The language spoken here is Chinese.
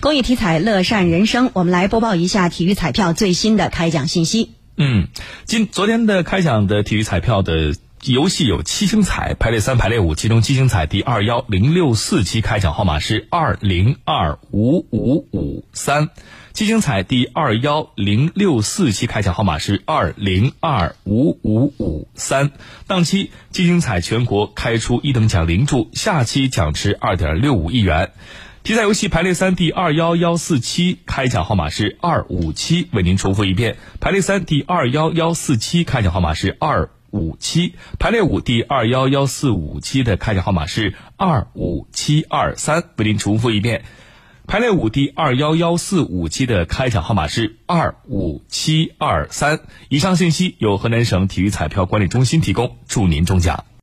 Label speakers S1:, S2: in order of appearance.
S1: 公益体彩，乐善人生。我们来播报一下体育彩票最新的开奖信息。
S2: 嗯，今昨天的开奖的体育彩票的游戏有七星彩排列三、排列五，其中七星彩第二幺零六四期开奖号码是二零二五五五三。七星彩第二幺零六四期开奖号码是二零二五五五三，当期七星彩全国开出一等奖零注，下期奖池二点六五亿元。体彩游戏排列三第二幺幺四七开奖号码是二五七，为您重复一遍：排列三第二幺幺四七开奖号码是二五七，排列五第二幺幺四五七的开奖号码是二五七二三，为您重复一遍。排列五第二幺幺四五期的开奖号码是二五七二三。以上信息由河南省体育彩票管理中心提供，祝您中奖。